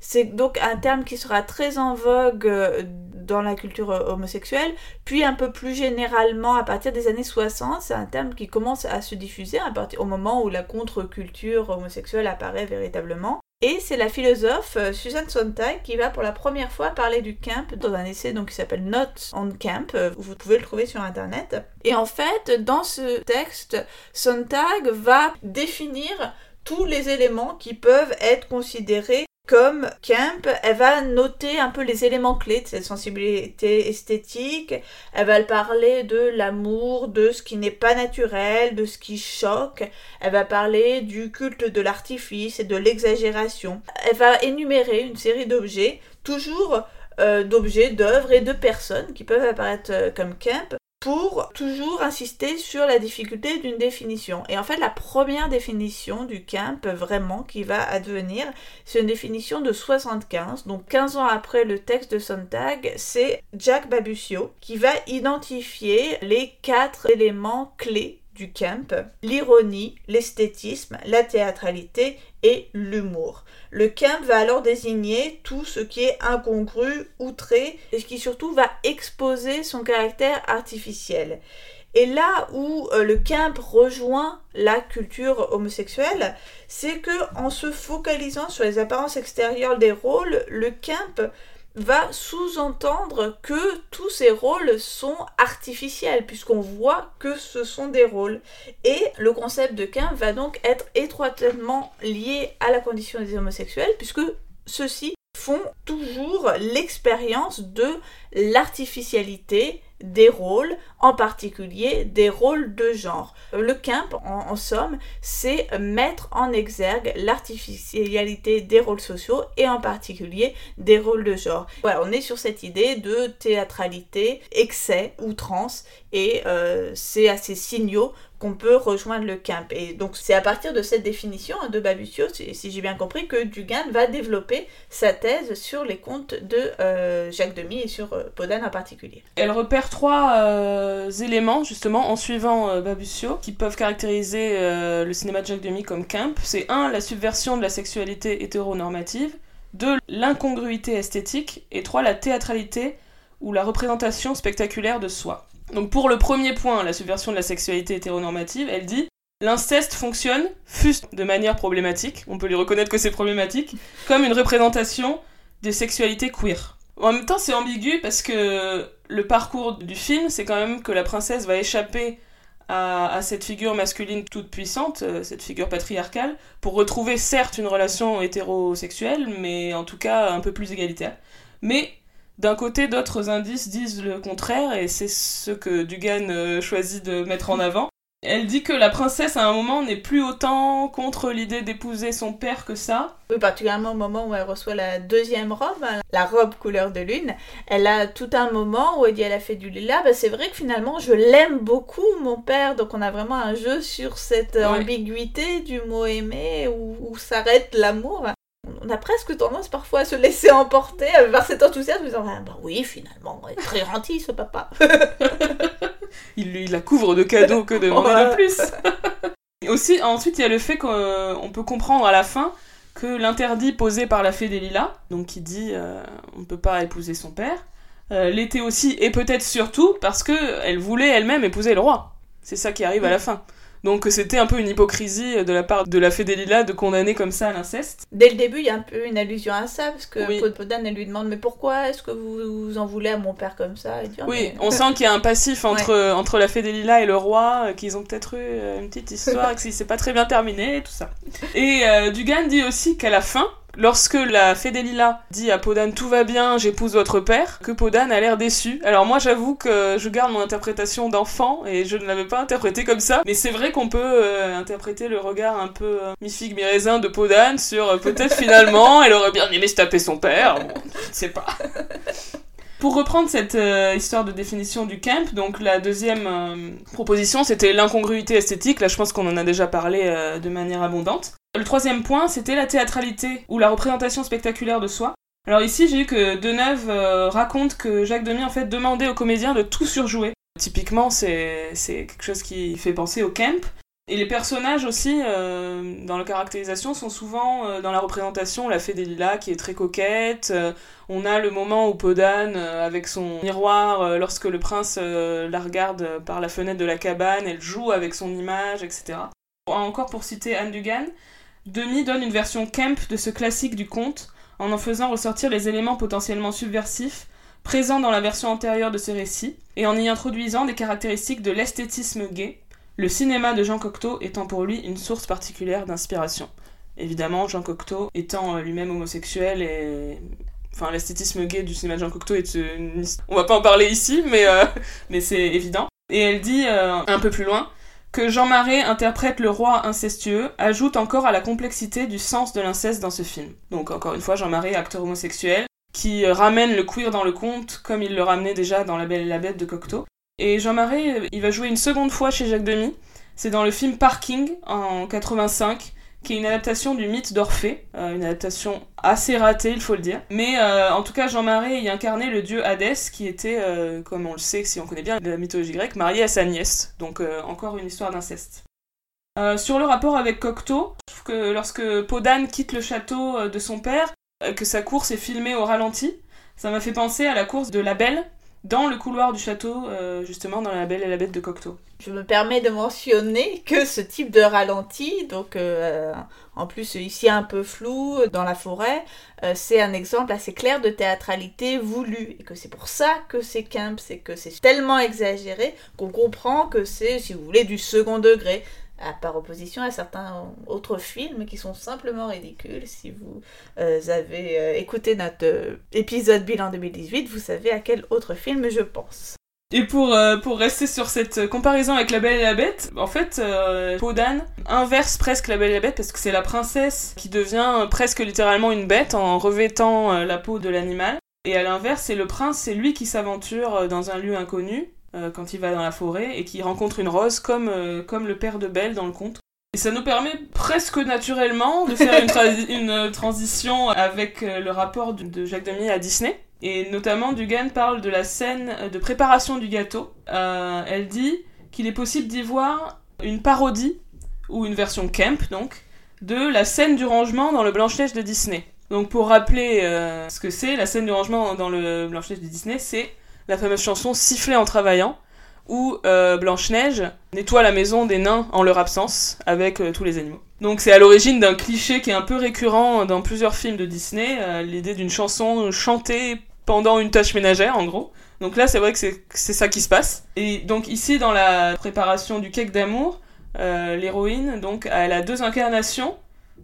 C'est donc un terme qui sera très en vogue euh, dans la culture euh, homosexuelle, puis un peu plus généralement à partir des années 60, c'est un terme qui commence à se diffuser à partir, au moment où la contre-culture homosexuelle apparaît véritablement. Et c'est la philosophe euh, Susan Sontag qui va pour la première fois parler du camp dans un essai donc, qui s'appelle Notes on Camp. Vous pouvez le trouver sur internet. Et en fait, dans ce texte, Sontag va définir tous les éléments qui peuvent être considérés comme Camp, elle va noter un peu les éléments clés de cette sensibilité esthétique, elle va parler de l'amour, de ce qui n'est pas naturel, de ce qui choque, elle va parler du culte de l'artifice et de l'exagération. Elle va énumérer une série d'objets, toujours euh, d'objets, d'œuvres et de personnes qui peuvent apparaître euh, comme Camp, pour toujours insister sur la difficulté d'une définition. Et en fait, la première définition du camp, vraiment, qui va advenir, c'est une définition de 75, donc 15 ans après le texte de Sontag, c'est Jack Babuccio qui va identifier les quatre éléments clés du camp, l'ironie, l'esthétisme, la théâtralité et l'humour. Le camp va alors désigner tout ce qui est incongru, outré, et ce qui surtout va exposer son caractère artificiel. Et là où euh, le camp rejoint la culture homosexuelle, c'est que en se focalisant sur les apparences extérieures des rôles, le camp va sous-entendre que tous ces rôles sont artificiels, puisqu'on voit que ce sont des rôles. Et le concept de Quint va donc être étroitement lié à la condition des homosexuels, puisque ceux-ci font toujours l'expérience de l'artificialité des rôles, en particulier des rôles de genre. Le Quimp, en, somme, c'est mettre en exergue l'artificialité des rôles sociaux et en particulier des rôles de genre. Voilà, on est sur cette idée de théâtralité, excès, outrance, et euh, c'est à ces signaux qu'on peut rejoindre le camp. Et donc c'est à partir de cette définition hein, de Babuccio, si, j'ai bien compris, que Dugan va développer sa thèse sur les contes de euh, Jacques Demy et sur euh, Podane en particulier. Elle repère trois euh, éléments justement en suivant Babuccio qui peuvent caractériser le cinéma de Jacques Demy comme camp. C'est un, la subversion de la sexualité hétéronormative, deux, l'incongruité esthétique et trois, la théâtralité ou la représentation spectaculaire de soi. Donc pour le premier point, la subversion de la sexualité hétéronormative, elle dit L'inceste fonctionne, fût de manière problématique, on peut lui reconnaître que c'est problématique, comme une représentation des sexualités queer. En même temps, c'est ambigu parce que le parcours du film, c'est quand même que la princesse va échapper à, cette figure masculine toute puissante, euh, cette figure patriarcale, pour retrouver certes une relation hétérosexuelle, mais en tout cas un peu plus égalitaire. Mais d'un côté, d'autres indices disent le contraire, et c'est ce que Dugan euh, choisit de mettre en avant. Elle dit que la princesse, à un moment, n'est plus autant contre l'idée d'épouser son père que ça. Oui, particulièrement au moment où elle reçoit la deuxième robe, hein, la robe couleur de lune. Elle a tout un moment où elle dit elle a fait du lilas. Bah, c'est vrai que finalement, je l'aime beaucoup, mon père. Donc on a vraiment un jeu sur cette ambiguïté du mot aimer, où, où s'arrête l'amour on a presque tendance parfois à se laisser emporter par cet enthousiasme, en disant ah, bah oui, finalement, il est très gentil ce papa. il, lui la couvre de cadeaux, que demander de plus Aussi, ensuite, il y a le fait qu'on peut comprendre à la fin que l'interdit posé par la fée des lilas, donc qui dit euh, on ne peut pas épouser son père, euh, l'était aussi, et peut-être surtout parce qu'elle voulait elle-même épouser le roi. C'est ça qui arrive à la fin. Donc c'était un peu une hypocrisie de la part de la fée des Lilas de condamner comme ça l'inceste. Dès le début, il y a un peu une allusion à ça, parce que oui. Podane, elle lui demande Mais pourquoi est-ce que vous, en voulez à mon père comme ça? Oui, on sent qu'il y a un passif entre, entre la fée des Lilas et le roi, euh, qu'ils ont peut-être eu euh, une petite histoire, que c'est pas très bien terminé, et tout ça. Et euh, Dugan dit aussi qu'à la fin, Lorsque la fée dit à Podane tout va bien, j'épouse votre père, que Podane a l'air déçu. Alors moi j'avoue que je garde mon interprétation d'enfant et je ne l'avais pas interprété comme ça, mais c'est vrai qu'on peut euh, interpréter le regard un peu euh, mi-figue mi-raisin de Podane sur euh, peut-être finalement elle aurait bien aimé se taper son père, bon, je ne sais pas. Pour reprendre cette histoire de définition du camp, donc la deuxième proposition c'était l'incongruité esthétique, là je pense qu'on en a déjà parlé de manière abondante. Le troisième point, c'était la théâtralité ou la représentation spectaculaire de soi. Alors ici, j'ai eu que Deneuve euh, raconte que Jacques Demy en fait demandait aux comédiens de tout surjouer. Typiquement, c'est quelque chose qui fait penser au camp. Et les personnages aussi, euh, dans la caractérisation, sont souvent euh, dans la représentation. La fée des lilas qui est très coquette. Euh, on a le moment où Podane, avec son miroir, lorsque le prince la regarde par la fenêtre de la cabane, elle joue avec son image, etc. Encore pour citer Anne Dugan, Demi donne une version camp de ce classique du conte en en faisant ressortir les éléments potentiellement subversifs présents dans la version antérieure de ce récit et en y introduisant des caractéristiques de l'esthétisme gay le cinéma de Jean Cocteau étant pour lui une source particulière d'inspiration. Évidemment, Jean Cocteau étant euh, lui-même homosexuel et enfin l'esthétisme gay du cinéma de Jean Cocteau est une... on va pas en parler ici mais euh, mais c'est évident et elle dit euh, un peu plus loin que Jean Marais interprète le roi incestueux ajoute encore à la complexité du sens de l'inceste dans ce film. Donc encore une fois Jean Marais acteur homosexuel qui ramène le queer dans le conte comme il le ramenait déjà dans La Belle et la Bête de Cocteau et Jean Marais, il va jouer une seconde fois chez Jacques Demy. C'est dans le film Parking en 85, qui est une adaptation du mythe d'Orphée, euh, une adaptation assez ratée, il faut le dire. Mais euh, en tout cas, Jean Marais y incarnait le dieu Hadès, qui était, euh, comme on le sait, si on connaît bien la mythologie grecque, marié à sa nièce. Donc encore une histoire d'inceste. sur le rapport avec Cocteau, je trouve que lorsque Podane quitte le château de son père, que sa course est filmée au ralenti, ça m'a fait penser à la course de la Belle dans le couloir du château, euh, justement dans La Belle et la Bête de Cocteau. Je me permets de mentionner que ce type de ralenti, donc euh, en plus ici un peu flou dans la forêt, euh, c'est un exemple assez clair de théâtralité voulue et que c'est pour ça que c'est camp, c'est que c'est tellement exagéré qu'on comprend que c'est, si vous voulez, du second degré par opposition à certains autres films qui sont simplement ridicules. Si vous euh, avez euh, écouté notre euh, épisode bilan 2018, vous savez à quel autre film je pense. Et pour, pour rester sur cette comparaison avec La Belle et la Bête, en fait, Podane inverse presque La Belle et la Bête parce que c'est la princesse qui devient presque littéralement une bête en revêtant la peau de l'animal. Et à l'inverse, c'est le prince, c'est lui qui s'aventure dans un lieu inconnu euh, quand il va dans la forêt et qui rencontre une rose comme, euh, comme le père de Belle dans le conte. Et ça nous permet presque naturellement de faire une, une transition avec euh, le rapport de, Jacques Demy à Disney. Et notamment, Dugan parle de la scène de préparation du gâteau. elle dit qu'il est possible d'y voir une parodie, ou une version camp donc, de la scène du rangement dans le Blanche-Neige de Disney. Donc pour rappeler ce que c'est, la scène du rangement dans le Blanche-Neige de Disney, c'est la fameuse chanson Siffler en travaillant, où euh, Blanche-Neige nettoie la maison des nains en leur absence avec euh, tous les animaux. Donc c'est à l'origine d'un cliché qui est un peu récurrent dans plusieurs films de Disney, euh, l'idée d'une chanson chantée pendant une tâche ménagère en gros. Donc là c'est vrai que c'est ça qui se passe. Et donc ici dans la préparation du cake d'amour, l'héroïne donc elle a deux incarnations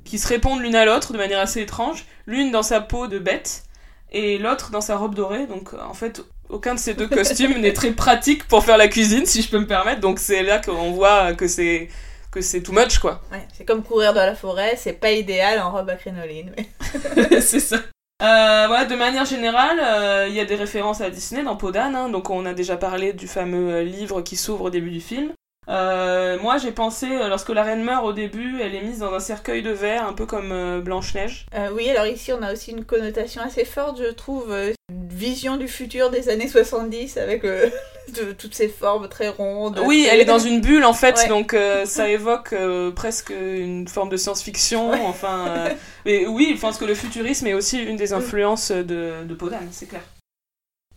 qui se répondent l'une à l'autre de manière assez étrange, l'une dans sa peau de bête et l'autre dans sa robe dorée. Donc en fait, aucun de ces deux costumes n'est très pratique pour faire la cuisine, si je peux me permettre. Donc c'est là qu'on voit que c'est que c'est too much quoi. Ouais, c'est comme courir dans la forêt, c'est pas idéal en robe à crinoline. c'est ça. Euh, voilà, de manière générale, euh, il y a des références à Disney dans Podane, hein. donc on a déjà parlé du fameux euh, livre qui s'ouvre au début du film. Euh, moi, j'ai pensé, lorsque la reine meurt au début, elle est mise dans un cercueil de verre, un peu comme euh, Blanche-Neige. oui, alors ici, on a aussi une connotation assez forte, je trouve, vision du futur des années 70 avec de, toutes ces formes très rondes. Oui, elle est dans une bulle, en fait, donc ça évoque presque une forme de science-fiction. Enfin, mais oui, je pense que le futurisme est aussi une des influences de, de Podane, c'est clair.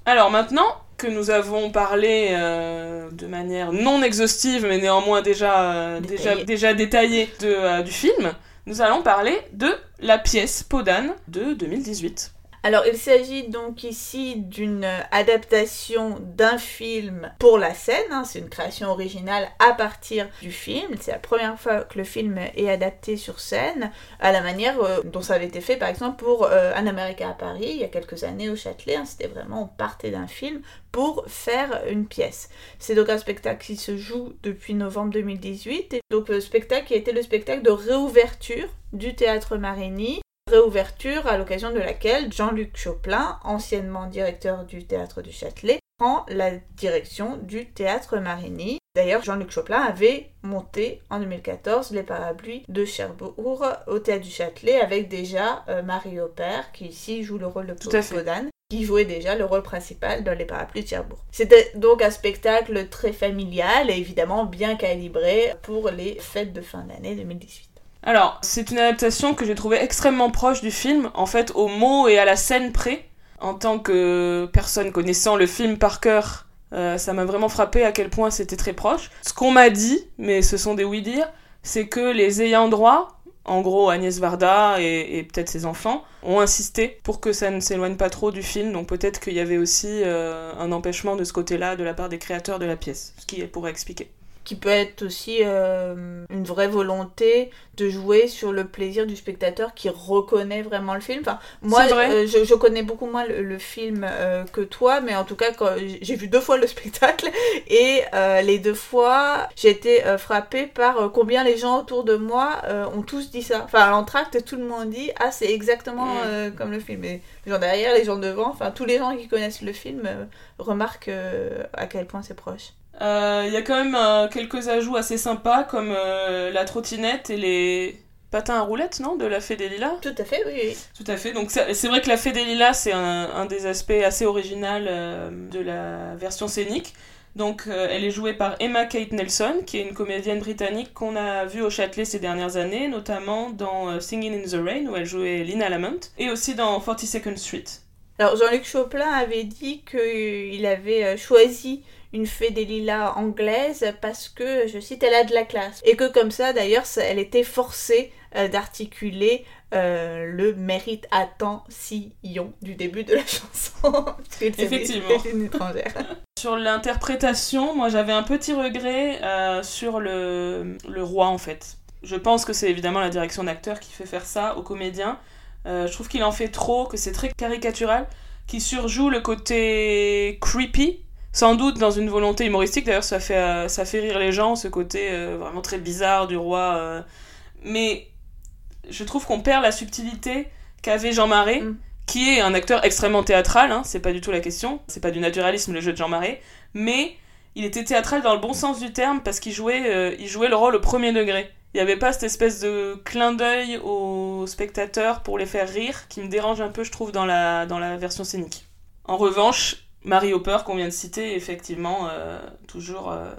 Alors maintenant que nous avons parlé euh, de manière non exhaustive, mais néanmoins déjà, euh, déjà, déjà détaillée de, euh, du film, nous allons parler de la pièce Podane de 2018. Alors, il s'agit donc ici d'une adaptation d'un film pour la scène. Hein. c'est une création originale à partir du film. C'est la première fois que le film est adapté sur scène, à la manière euh, dont ça avait été fait, par exemple, pour euh, Un Américain à Paris, il y a quelques années au Châtelet. Hein. C'était vraiment, on partait d'un film pour faire une pièce. C'est donc un spectacle qui se joue depuis novembre 2018. Et donc, le spectacle qui a été le spectacle de réouverture du théâtre Marigny réouverture à l'occasion de laquelle Jean-Luc Choplin, anciennement directeur du théâtre du Châtelet, prend la direction du théâtre Marigny. D'ailleurs, Jean-Luc Choplin avait monté en 2014 les parapluies de Cherbourg au théâtre du Châtelet avec déjà euh, Marie Aubert qui ici joue le rôle de Podane qui jouait déjà le rôle principal dans Les Parapluies de Cherbourg. C'était donc un spectacle très familial et évidemment bien calibré pour les fêtes de fin d'année 2018. Alors, c'est une adaptation que j'ai trouvée extrêmement proche du film, en fait, au mot et à la scène près. En tant que personne connaissant le film par cœur, euh, ça m'a vraiment frappé à quel point c'était très proche. Ce qu'on m'a dit, mais ce sont des oui-dire, c'est que les ayants droit, en gros Agnès Varda et, peut-être ses enfants, ont insisté pour que ça ne s'éloigne pas trop du film. Donc peut-être qu'il y avait aussi euh, un empêchement de ce côté-là de la part des créateurs de la pièce, ce qui pourrait expliquer qui peut être aussi euh, une vraie volonté de jouer sur le plaisir du spectateur qui reconnaît vraiment le film. Enfin, moi, euh, je, connais beaucoup moins le, film euh, que toi, mais en tout cas, j'ai vu deux fois le spectacle et les deux fois, j'ai été frappée par combien les gens autour de moi ont tous dit ça. Enfin, à l'entracte, tout le monde dit Ah, c'est exactement mm. comme le film. Et les gens derrière, les gens devant, enfin, tous les gens qui connaissent le film remarquent à quel point c'est proche. Il euh, y a quand même euh, quelques ajouts assez sympas comme euh, la trottinette et les patins à roulettes, non De la Fée des Lilas Tout à fait, oui. Tout à fait. Donc c'est vrai que la Fée des Lilas, c'est un, des aspects assez original de la version scénique. Donc elle est jouée par Emma Kate Nelson, qui est une comédienne britannique qu'on a vue au Châtelet ces dernières années, notamment dans Singing in the Rain, où elle jouait Lina Lamont, et aussi dans 42nd Street. Alors Jean-Luc Choplin avait dit qu'il avait choisi une fée des lilas anglaise parce que, je cite, elle a de la classe. Et que comme ça, d'ailleurs, elle était forcée euh, d'articuler euh, le mérite si sillon du début de la chanson. Effectivement. Une étrangère. sur l'interprétation, moi j'avais un petit regret euh, sur le, le roi en fait. Je pense que c'est évidemment la direction d'acteur qui fait faire ça aux comédiens. Je trouve qu'il en fait trop, que c'est très caricatural, qui surjoue le côté creepy sans doute dans une volonté humoristique, d'ailleurs ça fait, euh, ça fait rire les gens, ce côté euh, vraiment très bizarre du roi. Euh. Mais je trouve qu'on perd la subtilité qu'avait Jean Marais, mm. qui est un acteur extrêmement théâtral, hein, c'est pas du tout la question, c'est pas du naturalisme le jeu de Jean Marais, mais il était théâtral dans le bon sens du terme parce qu'il jouait, il jouait le rôle au premier degré. Il n'y avait pas cette espèce de clin d'œil aux spectateurs pour les faire rire qui me dérange un peu, je trouve, dans la, dans la version scénique. En revanche, Marie Hopper, qu'on vient de citer, effectivement euh, toujours euh,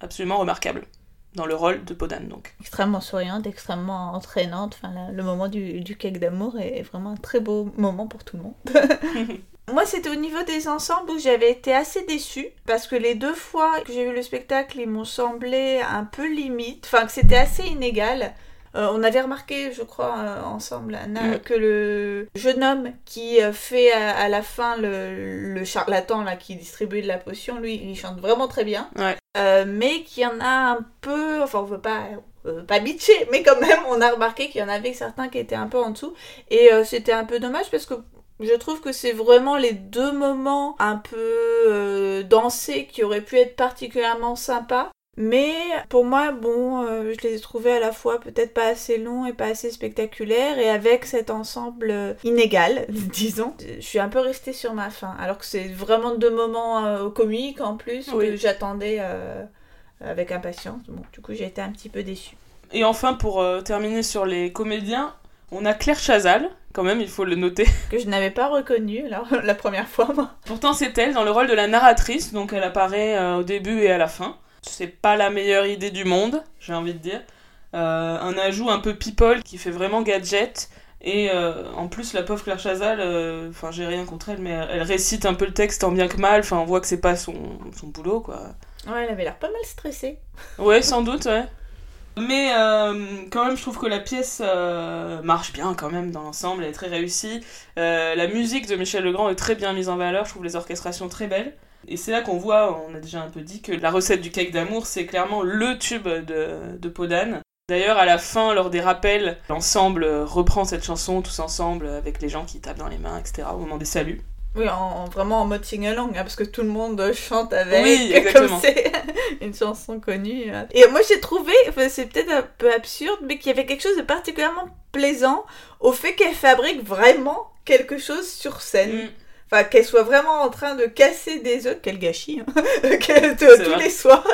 absolument remarquable dans le rôle de Podane donc. Extrêmement souriante, extrêmement entraînante. Enfin, le moment du, du cake d'amour est vraiment un très beau moment pour tout le monde. Moi, c'était au niveau des ensembles où j'avais été assez déçue parce que les deux fois que j'ai vu le spectacle, ils m'ont semblé un peu limite, enfin que c'était assez inégal. Euh, on avait remarqué, je crois, euh, ensemble, Anna, mm. que le jeune homme qui euh, fait à, la fin le, charlatan là, qui distribue de la potion, lui, il chante vraiment très bien. mais qu'il y en a un peu, enfin, on veut pas pas bitcher, mais quand même, on a remarqué qu'il y en avait certains qui étaient un peu en dessous. Et c'était un peu dommage parce que je trouve que c'est vraiment les deux moments un peu dansés qui auraient pu être particulièrement sympas. Mais pour moi, bon, euh, je les ai trouvés à la fois peut-être pas assez longs et pas assez spectaculaires, et avec cet ensemble euh, inégal, disons, je suis un peu restée sur ma faim. Alors que c'est vraiment deux moments euh, comiques en plus que j'attendais avec impatience. Bon, du coup, j'ai été un petit peu déçue. Et enfin, pour terminer sur les comédiens, on a Claire Chazal, quand même, il faut le noter. Que je n'avais pas reconnue alors, la première fois, moi. Pourtant, c'est elle dans le rôle de la narratrice, donc elle apparaît au début et à la fin c'est pas la meilleure idée du monde, j'ai envie de dire. Euh, un ajout un peu people qui fait vraiment gadget. Et euh, en plus, la pauvre Claire Chazal, euh, enfin, j'ai rien contre elle, mais elle récite un peu le texte en bien que mal. Enfin, on voit que c'est pas son, son boulot, quoi. Ouais, elle avait l'air pas mal stressée. Ouais, sans doute, ouais. Mais quand même, je trouve que la pièce marche bien quand même dans l'ensemble, elle est très réussie. la musique de Michel Legrand est très bien mise en valeur, je trouve les orchestrations très belles. Et c'est là qu'on voit, on a déjà un peu dit, que la recette du cake d'amour, c'est clairement le tube de, de Podane. D'ailleurs, à la fin, lors des rappels, l'ensemble reprend cette chanson tous ensemble avec les gens qui tapent dans les mains, etc. au moment des saluts. Oui, en, vraiment en mode sing-along, hein, parce que tout le monde chante avec, oui, comme c'est une chanson connue. Hein. Et moi j'ai trouvé, c'est peut-être un peu absurde, mais qu'il y avait quelque chose de particulièrement plaisant au fait qu'elle fabrique vraiment quelque chose sur scène. Mm. Enfin, qu'elle soit vraiment en train de casser des œufs, quel gâchis, hein, tous vrai. les soirs.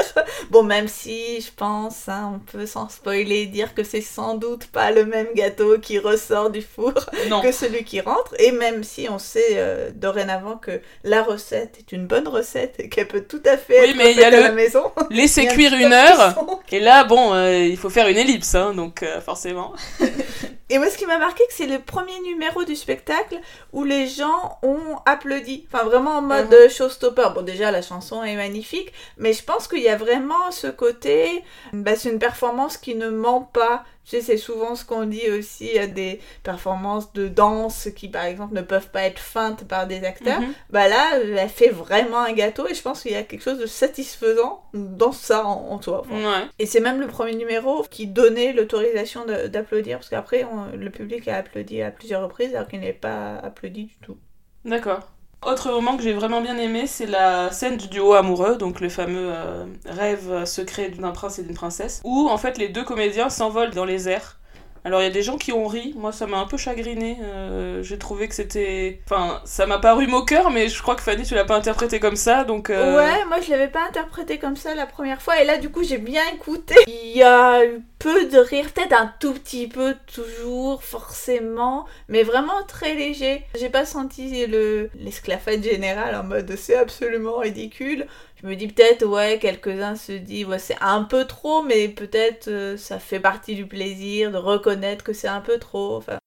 Bon, même si je pense, hein, on peut sans spoiler dire que c'est sans doute pas le même gâteau qui ressort du four Non. que celui qui rentre, et même si on sait euh, dorénavant que la recette est une bonne recette et qu'elle peut tout à fait Oui, être mais y a à le- la maison. Laissez cuire une heure. Et là, bon, euh, il faut faire une ellipse, hein, donc euh, forcément. Et moi, ce qui m'a marqué, que c'est le premier numéro du spectacle où les gens ont applaudi. Enfin, vraiment en mode Mhm. euh, showstopper. Bon, déjà, la chanson est magnifique, mais je pense qu'il y a vraiment ce côté. Bah, c'est une performance qui ne ment pas. Tu sais, c'est souvent ce qu'on dit aussi à des performances de danse qui, par exemple, ne peuvent pas être feintes par des acteurs. Mhm. Bah là, elle fait vraiment un gâteau et je pense qu'il y a quelque chose de satisfaisant dans ça en, en soi. Enfin, Ouais. et c'est même le premier numéro qui donnait l'autorisation d'applaudir, parce qu'après, le public a applaudi à plusieurs reprises, alors qu'il n'est pas applaudi du tout. D'accord. Autre moment que j'ai vraiment bien aimé, c'est la scène du duo amoureux, donc le fameux euh, rêve secret d'un prince et d'une princesse, où en fait les deux comédiens s'envolent dans les airs. Alors il y a des gens qui ont ri, moi ça m'a un peu chagriné, euh, j'ai trouvé que c'était... Enfin, ça m'a paru moqueur, mais je crois que Fanny tu l'as pas interprété comme ça, donc... euh, Ouais, moi je l'avais pas interprété comme ça la première fois, et là du coup j'ai bien écouté. Il y a eu peu de rire, peut-être un tout petit peu toujours, forcément, mais vraiment très léger. J'ai pas senti le l'esclafade général en mode c'est absolument ridicule. Je me dis peut-être, ouais, quelques-uns se disent, ouais, c'est un peu trop, mais peut-être euh, ça fait partie du plaisir de reconnaître que c'est un peu trop. Enfin,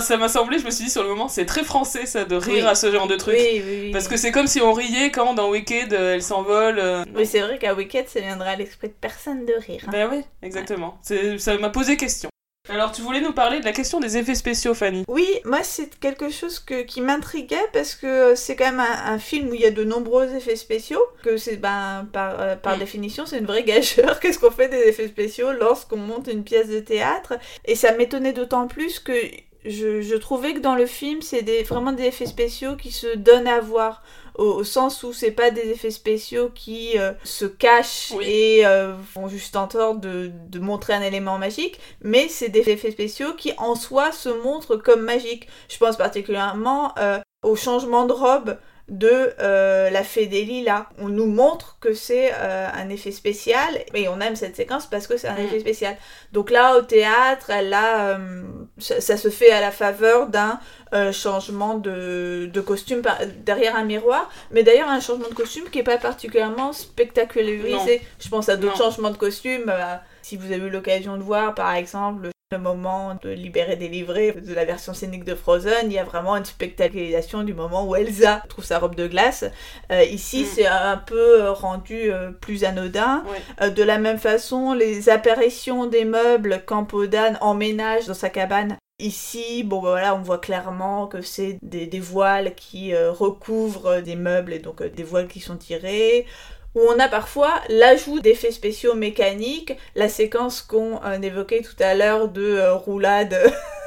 ça m'a semblé, je me suis dit sur le moment, c'est très français ça, de rire Oui. à ce genre de truc. oui, oui, oui. Parce que c'est comme si on riait quand dans Wicked euh, elle s'envole. euh, Oui, c'est vrai qu'à Wicked, ça viendra à l'esprit de personne de rire. hein. Ben oui, exactement. Ça m'a posé question. Alors, tu voulais nous parler de la question des effets spéciaux, Fanny Oui, moi c'est quelque chose que, qui m'intriguait parce que c'est quand même un, un film où il y a de nombreux effets spéciaux, que c'est ben, par, euh, par Mm. définition c'est une vraie gâcheur. Qu'est-ce qu'on fait des effets spéciaux lorsqu'on monte une pièce de théâtre? Et ça m'étonnait d'autant plus que je, je trouvais que dans le film c'est des, vraiment des effets spéciaux qui se donnent à voir. Au, au sens où c'est pas des effets spéciaux qui euh, se cachent Oui. et euh, font juste en tort de, de montrer un élément magique, mais c'est des effets spéciaux qui en soi se montrent comme magiques. Je pense particulièrement euh, au changement de robe de euh, la fée des lilas. On nous montre que c'est euh, un effet spécial et on aime cette séquence parce que c'est un Mm. effet spécial. Donc là au théâtre, elle a, euh, ça, ça se fait à la faveur d'un euh, changement de, de costume par- derrière un miroir, mais d'ailleurs un changement de costume qui est pas particulièrement spectacularisé. Je pense à d'autres changements de costume. euh, si vous avez eu l'occasion de voir par exemple le moment de libérer délivrer de la version scénique de Frozen, il y a vraiment une spectacularisation du moment où Elsa trouve sa robe de glace. Euh, ici, Mm. c'est un peu euh, rendu euh, plus anodin. Euh, de la même façon, les apparitions des meubles quand Podane emménage dans sa cabane. Ici, bon bah voilà, on voit clairement que c'est des, des voiles qui euh, recouvrent des meubles et donc euh, des voiles qui sont tirées où on a parfois l'ajout d'effets spéciaux mécaniques, la séquence qu'on euh, évoquait tout à l'heure de euh, roulade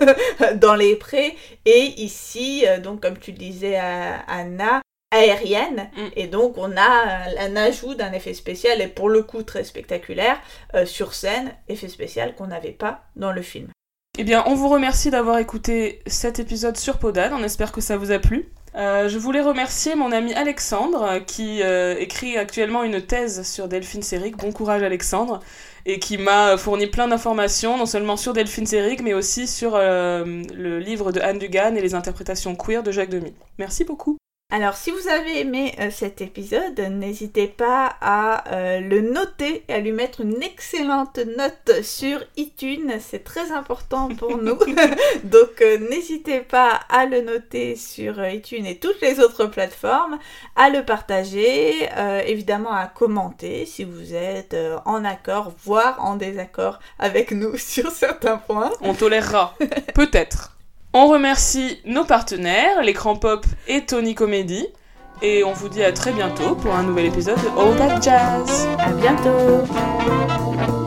dans les prés, et ici, euh, donc comme tu le disais à Anna, aérienne, Mm. et donc on a un ajout d'un effet spécial, et pour le coup très spectaculaire, sur scène, effet spécial qu'on n'avait pas dans le film. Eh bien, on vous remercie d'avoir écouté cet épisode sur Podane. On espère que ça vous a plu. Euh, je voulais remercier mon ami Alexandre qui euh, écrit actuellement une thèse sur Delphine Seyrig. Bon courage Alexandre et qui m'a fourni plein d'informations non seulement sur Delphine Seyrig mais aussi sur euh, le livre de Anne Dugan et les interprétations queer de Jacques Demy. Merci beaucoup. Alors, si vous avez aimé euh, cet épisode, n'hésitez pas à euh, le noter et à lui mettre une excellente note sur iTunes. C'est très important pour nous. Donc, euh, n'hésitez pas à le noter sur iTunes et toutes les autres plateformes, à le partager, évidemment à commenter si vous êtes en accord, voire en désaccord avec nous sur certains points. On tolérera. Peut-être. On remercie nos partenaires, l'écran pop et Tony Comedy. Et on vous dit à très bientôt pour un nouvel épisode de All That Jazz. À bientôt!